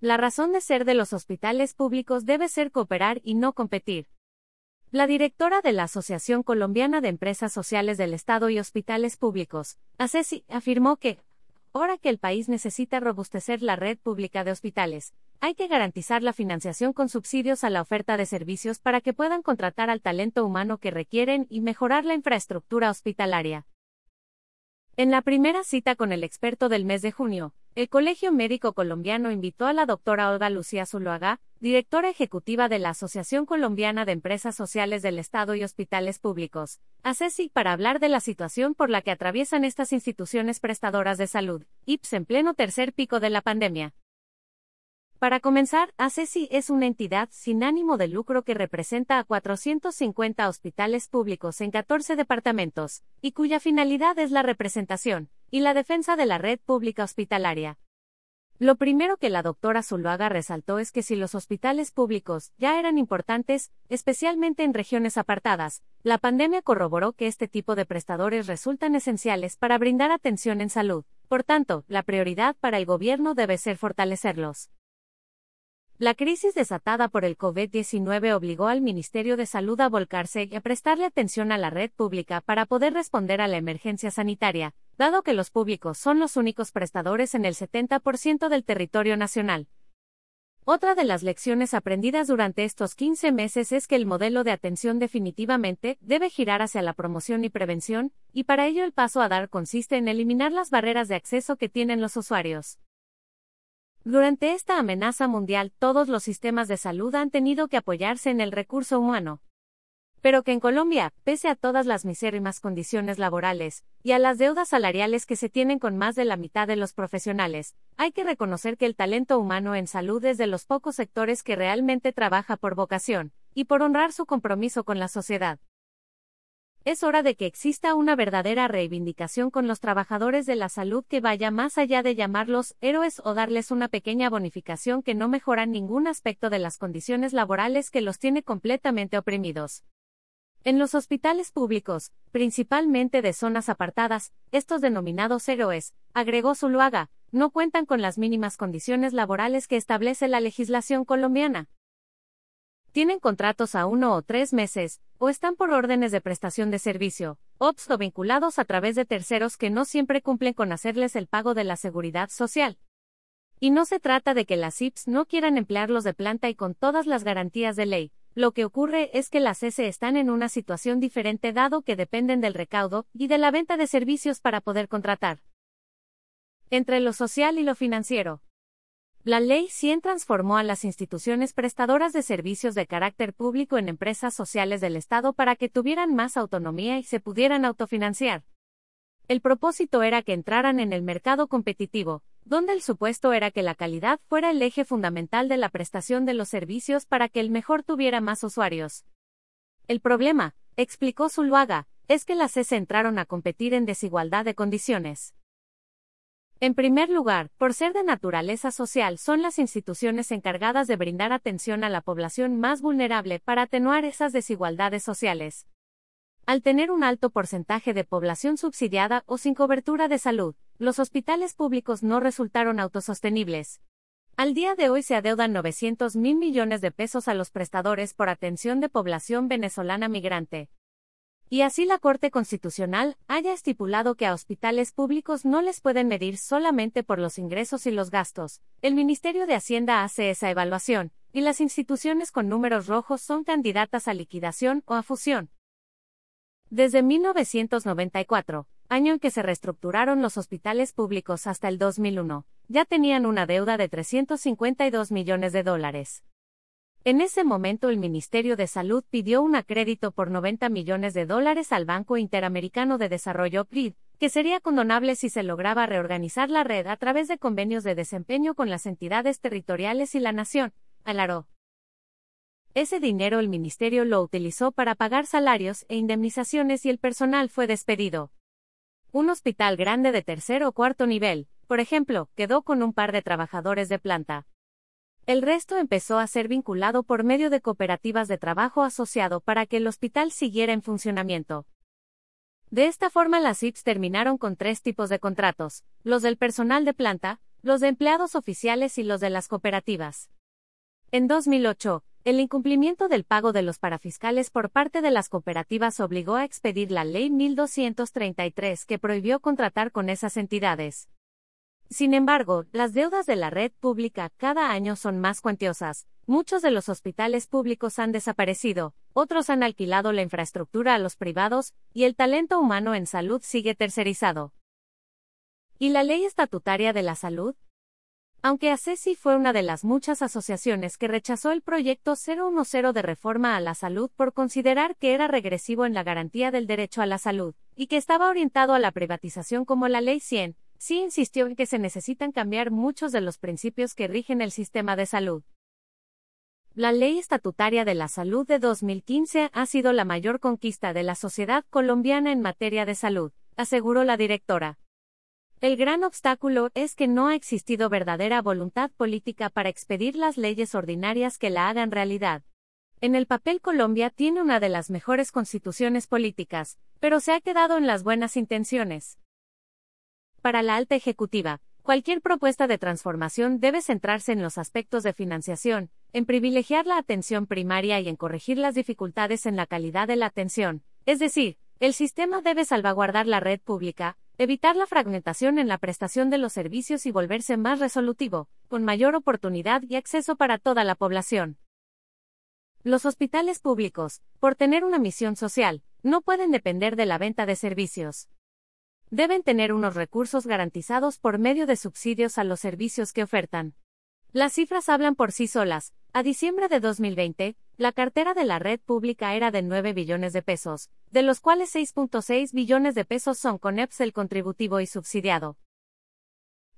La razón de ser de los hospitales públicos debe ser cooperar y no competir. La directora de la Asociación Colombiana de Empresas Sociales del Estado y Hospitales Públicos, ACESI, afirmó que, ahora que el país necesita robustecer la red pública de hospitales, hay que garantizar la financiación con subsidios a la oferta de servicios para que puedan contratar al talento humano que requieren y mejorar la infraestructura hospitalaria. En la primera cita con el experto del mes de junio, el Colegio Médico Colombiano invitó a la doctora Olga Lucía Zuluaga, directora ejecutiva de la Asociación Colombiana de Empresas Sociales del Estado y Hospitales Públicos, ACESI, para hablar de la situación por la que atraviesan estas instituciones prestadoras de salud, IPS en pleno tercer pico de la pandemia. Para comenzar, ACESI es una entidad sin ánimo de lucro que representa a 450 hospitales públicos en 14 departamentos, y cuya finalidad es la representación y la defensa de la red pública hospitalaria. Lo primero que la doctora Zuluaga resaltó es que si los hospitales públicos ya eran importantes, especialmente en regiones apartadas, la pandemia corroboró que este tipo de prestadores resultan esenciales para brindar atención en salud. Por tanto, la prioridad para el gobierno debe ser fortalecerlos. La crisis desatada por el COVID-19 obligó al Ministerio de Salud a volcarse y a prestarle atención a la red pública para poder responder a la emergencia sanitaria, dado que los públicos son los únicos prestadores en el 70% del territorio nacional. Otra de las lecciones aprendidas durante estos 15 meses es que el modelo de atención definitivamente debe girar hacia la promoción y prevención, y para ello el paso a dar consiste en eliminar las barreras de acceso que tienen los usuarios. Durante esta amenaza mundial, todos los sistemas de salud han tenido que apoyarse en el recurso humano. Pero que en Colombia, pese a todas las misérimas condiciones laborales y a las deudas salariales que se tienen con más de la mitad de los profesionales, hay que reconocer que el talento humano en salud es de los pocos sectores que realmente trabaja por vocación y por honrar su compromiso con la sociedad. Es hora de que exista una verdadera reivindicación con los trabajadores de la salud que vaya más allá de llamarlos héroes o darles una pequeña bonificación que no mejora ningún aspecto de las condiciones laborales que los tiene completamente oprimidos. En los hospitales públicos, principalmente de zonas apartadas, estos denominados héroes, agregó Zuluaga, no cuentan con las mínimas condiciones laborales que establece la legislación colombiana tienen contratos a uno o tres meses, o están por órdenes de prestación de servicio, OPS o vinculados a través de terceros que no siempre cumplen con hacerles el pago de la seguridad social. Y no se trata de que las IPS no quieran emplearlos de planta y con todas las garantías de ley, lo que ocurre es que las S están en una situación diferente dado que dependen del recaudo y de la venta de servicios para poder contratar. Entre lo social y lo financiero, la Ley 100 transformó a las instituciones prestadoras de servicios de carácter público en empresas sociales del Estado para que tuvieran más autonomía y se pudieran autofinanciar. El propósito era que entraran en el mercado competitivo, donde el supuesto era que la calidad fuera el eje fundamental de la prestación de los servicios para que el mejor tuviera más usuarios. El problema, explicó Zuluaga, es que las CES entraron a competir en desigualdad de condiciones. En primer lugar, por ser de naturaleza social, son las instituciones encargadas de brindar atención a la población más vulnerable para atenuar esas desigualdades sociales. Al tener un alto porcentaje de población subsidiada o sin cobertura de salud, los hospitales públicos no resultaron autosostenibles. Al día de hoy se adeudan 900 mil millones de pesos a los prestadores por atención de población venezolana migrante, y así la Corte Constitucional haya estipulado que a hospitales públicos no les pueden medir solamente por los ingresos y los gastos. El Ministerio de Hacienda hace esa evaluación, y las instituciones con números rojos son candidatas a liquidación o a fusión. Desde 1994, año en que se reestructuraron los hospitales públicos hasta el 2001, ya tenían una deuda de 352 millones de dólares. En ese momento el Ministerio de Salud pidió un crédito por 90 millones de dólares al Banco Interamericano de Desarrollo PRID, que sería condonable si se lograba reorganizar la red a través de convenios de desempeño con las entidades territoriales y la nación, alaró. Ese dinero el ministerio lo utilizó para pagar salarios e indemnizaciones y el personal fue despedido. Un hospital grande de tercer o cuarto nivel, por ejemplo, quedó con un par de trabajadores de planta. El resto empezó a ser vinculado por medio de cooperativas de trabajo asociado para que el hospital siguiera en funcionamiento. De esta forma las IPS terminaron con tres tipos de contratos, los del personal de planta, los de empleados oficiales y los de las cooperativas. En 2008, el incumplimiento del pago de los parafiscales por parte de las cooperativas obligó a expedir la Ley 1233 que prohibió contratar con esas entidades. Sin embargo, las deudas de la red pública cada año son más cuantiosas. Muchos de los hospitales públicos han desaparecido, otros han alquilado la infraestructura a los privados, y el talento humano en salud sigue tercerizado. ¿Y la ley estatutaria de la salud? Aunque ACESI fue una de las muchas asociaciones que rechazó el proyecto 010 de reforma a la salud por considerar que era regresivo en la garantía del derecho a la salud, y que estaba orientado a la privatización como la Ley 100, sí insistió en que se necesitan cambiar muchos de los principios que rigen el sistema de salud. La Ley Estatutaria de la Salud de 2015 ha sido la mayor conquista de la sociedad colombiana en materia de salud, aseguró la directora. El gran obstáculo es que no ha existido verdadera voluntad política para expedir las leyes ordinarias que la hagan realidad. En el papel Colombia tiene una de las mejores constituciones políticas, pero se ha quedado en las buenas intenciones. Para la alta ejecutiva, cualquier propuesta de transformación debe centrarse en los aspectos de financiación, en privilegiar la atención primaria y en corregir las dificultades en la calidad de la atención, es decir, el sistema debe salvaguardar la red pública, evitar la fragmentación en la prestación de los servicios y volverse más resolutivo, con mayor oportunidad y acceso para toda la población. Los hospitales públicos, por tener una misión social, no pueden depender de la venta de servicios. Deben tener unos recursos garantizados por medio de subsidios a los servicios que ofertan. Las cifras hablan por sí solas. A diciembre de 2020, la cartera de la red pública era de 9 billones de pesos, de los cuales 6.6 billones de pesos son con el contributivo y subsidiado.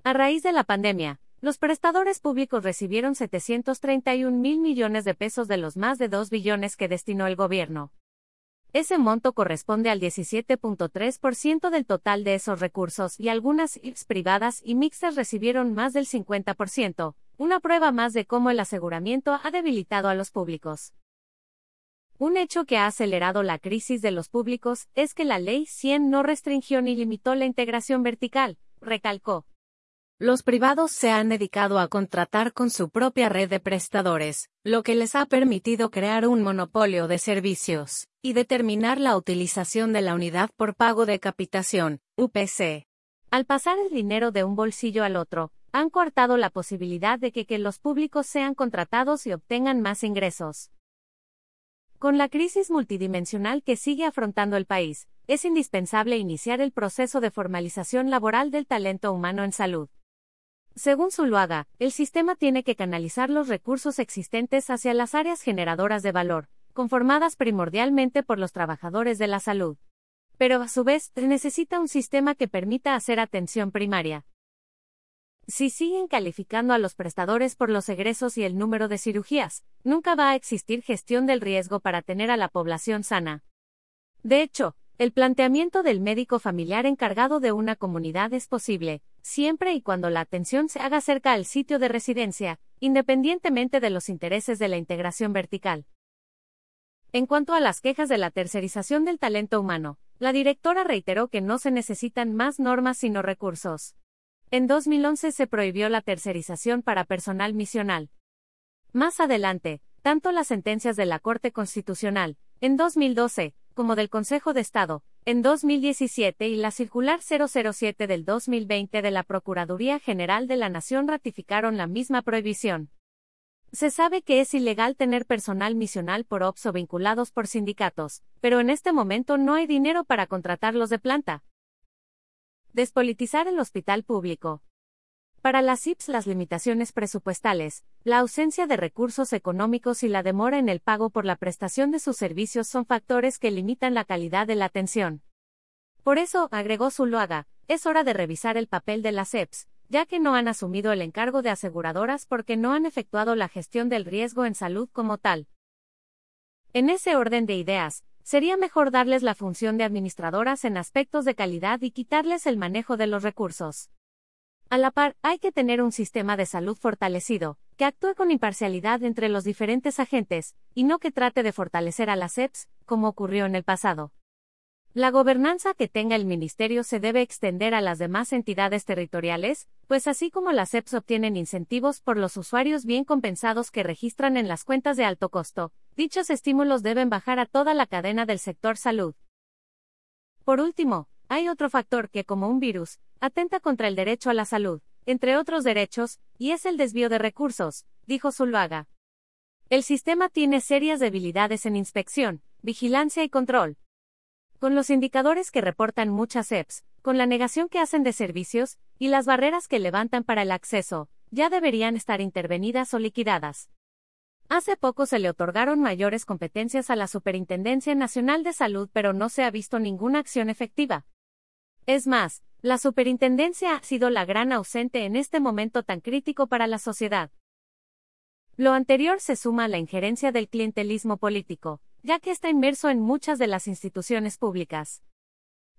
A raíz de la pandemia, los prestadores públicos recibieron 731 mil millones de pesos de los más de 2 billones que destinó el gobierno. Ese monto corresponde al 17.3% del total de esos recursos y algunas IPS privadas y mixtas recibieron más del 50%, una prueba más de cómo el aseguramiento ha debilitado a los públicos. Un hecho que ha acelerado la crisis de los públicos es que la Ley 100 no restringió ni limitó la integración vertical, recalcó. Los privados se han dedicado a contratar con su propia red de prestadores, lo que les ha permitido crear un monopolio de servicios y determinar la utilización de la unidad por pago de capitación, UPC. Al pasar el dinero de un bolsillo al otro, han cortado la posibilidad de que, que los públicos sean contratados y obtengan más ingresos. Con la crisis multidimensional que sigue afrontando el país, es indispensable iniciar el proceso de formalización laboral del talento humano en salud. Según Zuluaga, el sistema tiene que canalizar los recursos existentes hacia las áreas generadoras de valor, conformadas primordialmente por los trabajadores de la salud. Pero a su vez, necesita un sistema que permita hacer atención primaria. Si siguen calificando a los prestadores por los egresos y el número de cirugías, nunca va a existir gestión del riesgo para tener a la población sana. De hecho, el planteamiento del médico familiar encargado de una comunidad es posible, siempre y cuando la atención se haga cerca al sitio de residencia, independientemente de los intereses de la integración vertical. En cuanto a las quejas de la tercerización del talento humano, la directora reiteró que no se necesitan más normas sino recursos. En 2011 se prohibió la tercerización para personal misional. Más adelante, tanto las sentencias de la Corte Constitucional, en 2012, como del Consejo de Estado, en 2017 y la Circular 007 del 2020 de la Procuraduría General de la Nación ratificaron la misma prohibición. Se sabe que es ilegal tener personal misional por OPS o vinculados por sindicatos, pero en este momento no hay dinero para contratarlos de planta. Despolitizar el hospital público. Para las IPS las limitaciones presupuestales, la ausencia de recursos económicos y la demora en el pago por la prestación de sus servicios son factores que limitan la calidad de la atención. Por eso, agregó Zuluaga, es hora de revisar el papel de las EPS, ya que no han asumido el encargo de aseguradoras porque no han efectuado la gestión del riesgo en salud como tal. En ese orden de ideas, sería mejor darles la función de administradoras en aspectos de calidad y quitarles el manejo de los recursos. A la par, hay que tener un sistema de salud fortalecido, que actúe con imparcialidad entre los diferentes agentes, y no que trate de fortalecer a las EPS, como ocurrió en el pasado. La gobernanza que tenga el ministerio se debe extender a las demás entidades territoriales, pues así como las EPS obtienen incentivos por los usuarios bien compensados que registran en las cuentas de alto costo, dichos estímulos deben bajar a toda la cadena del sector salud. Por último, hay otro factor que, como un virus, atenta contra el derecho a la salud, entre otros derechos, y es el desvío de recursos, dijo Zuluaga. El sistema tiene serias debilidades en inspección, vigilancia y control. Con los indicadores que reportan muchas EPS, con la negación que hacen de servicios, y las barreras que levantan para el acceso, ya deberían estar intervenidas o liquidadas. Hace poco se le otorgaron mayores competencias a la Superintendencia Nacional de Salud, pero no se ha visto ninguna acción efectiva. Es más, la superintendencia ha sido la gran ausente en este momento tan crítico para la sociedad. Lo anterior se suma a la injerencia del clientelismo político, ya que está inmerso en muchas de las instituciones públicas.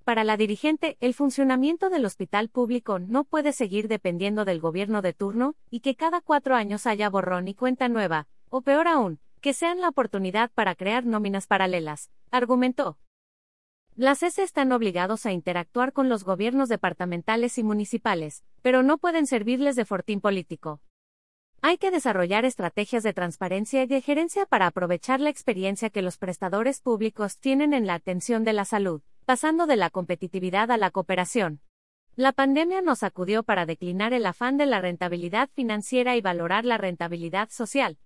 Para la dirigente, el funcionamiento del hospital público no puede seguir dependiendo del gobierno de turno, y que cada cuatro años haya borrón y cuenta nueva, o peor aún, que sean la oportunidad para crear nóminas paralelas, argumentó. Las S están obligados a interactuar con los gobiernos departamentales y municipales, pero no pueden servirles de fortín político. Hay que desarrollar estrategias de transparencia y de gerencia para aprovechar la experiencia que los prestadores públicos tienen en la atención de la salud, pasando de la competitividad a la cooperación. La pandemia nos acudió para declinar el afán de la rentabilidad financiera y valorar la rentabilidad social.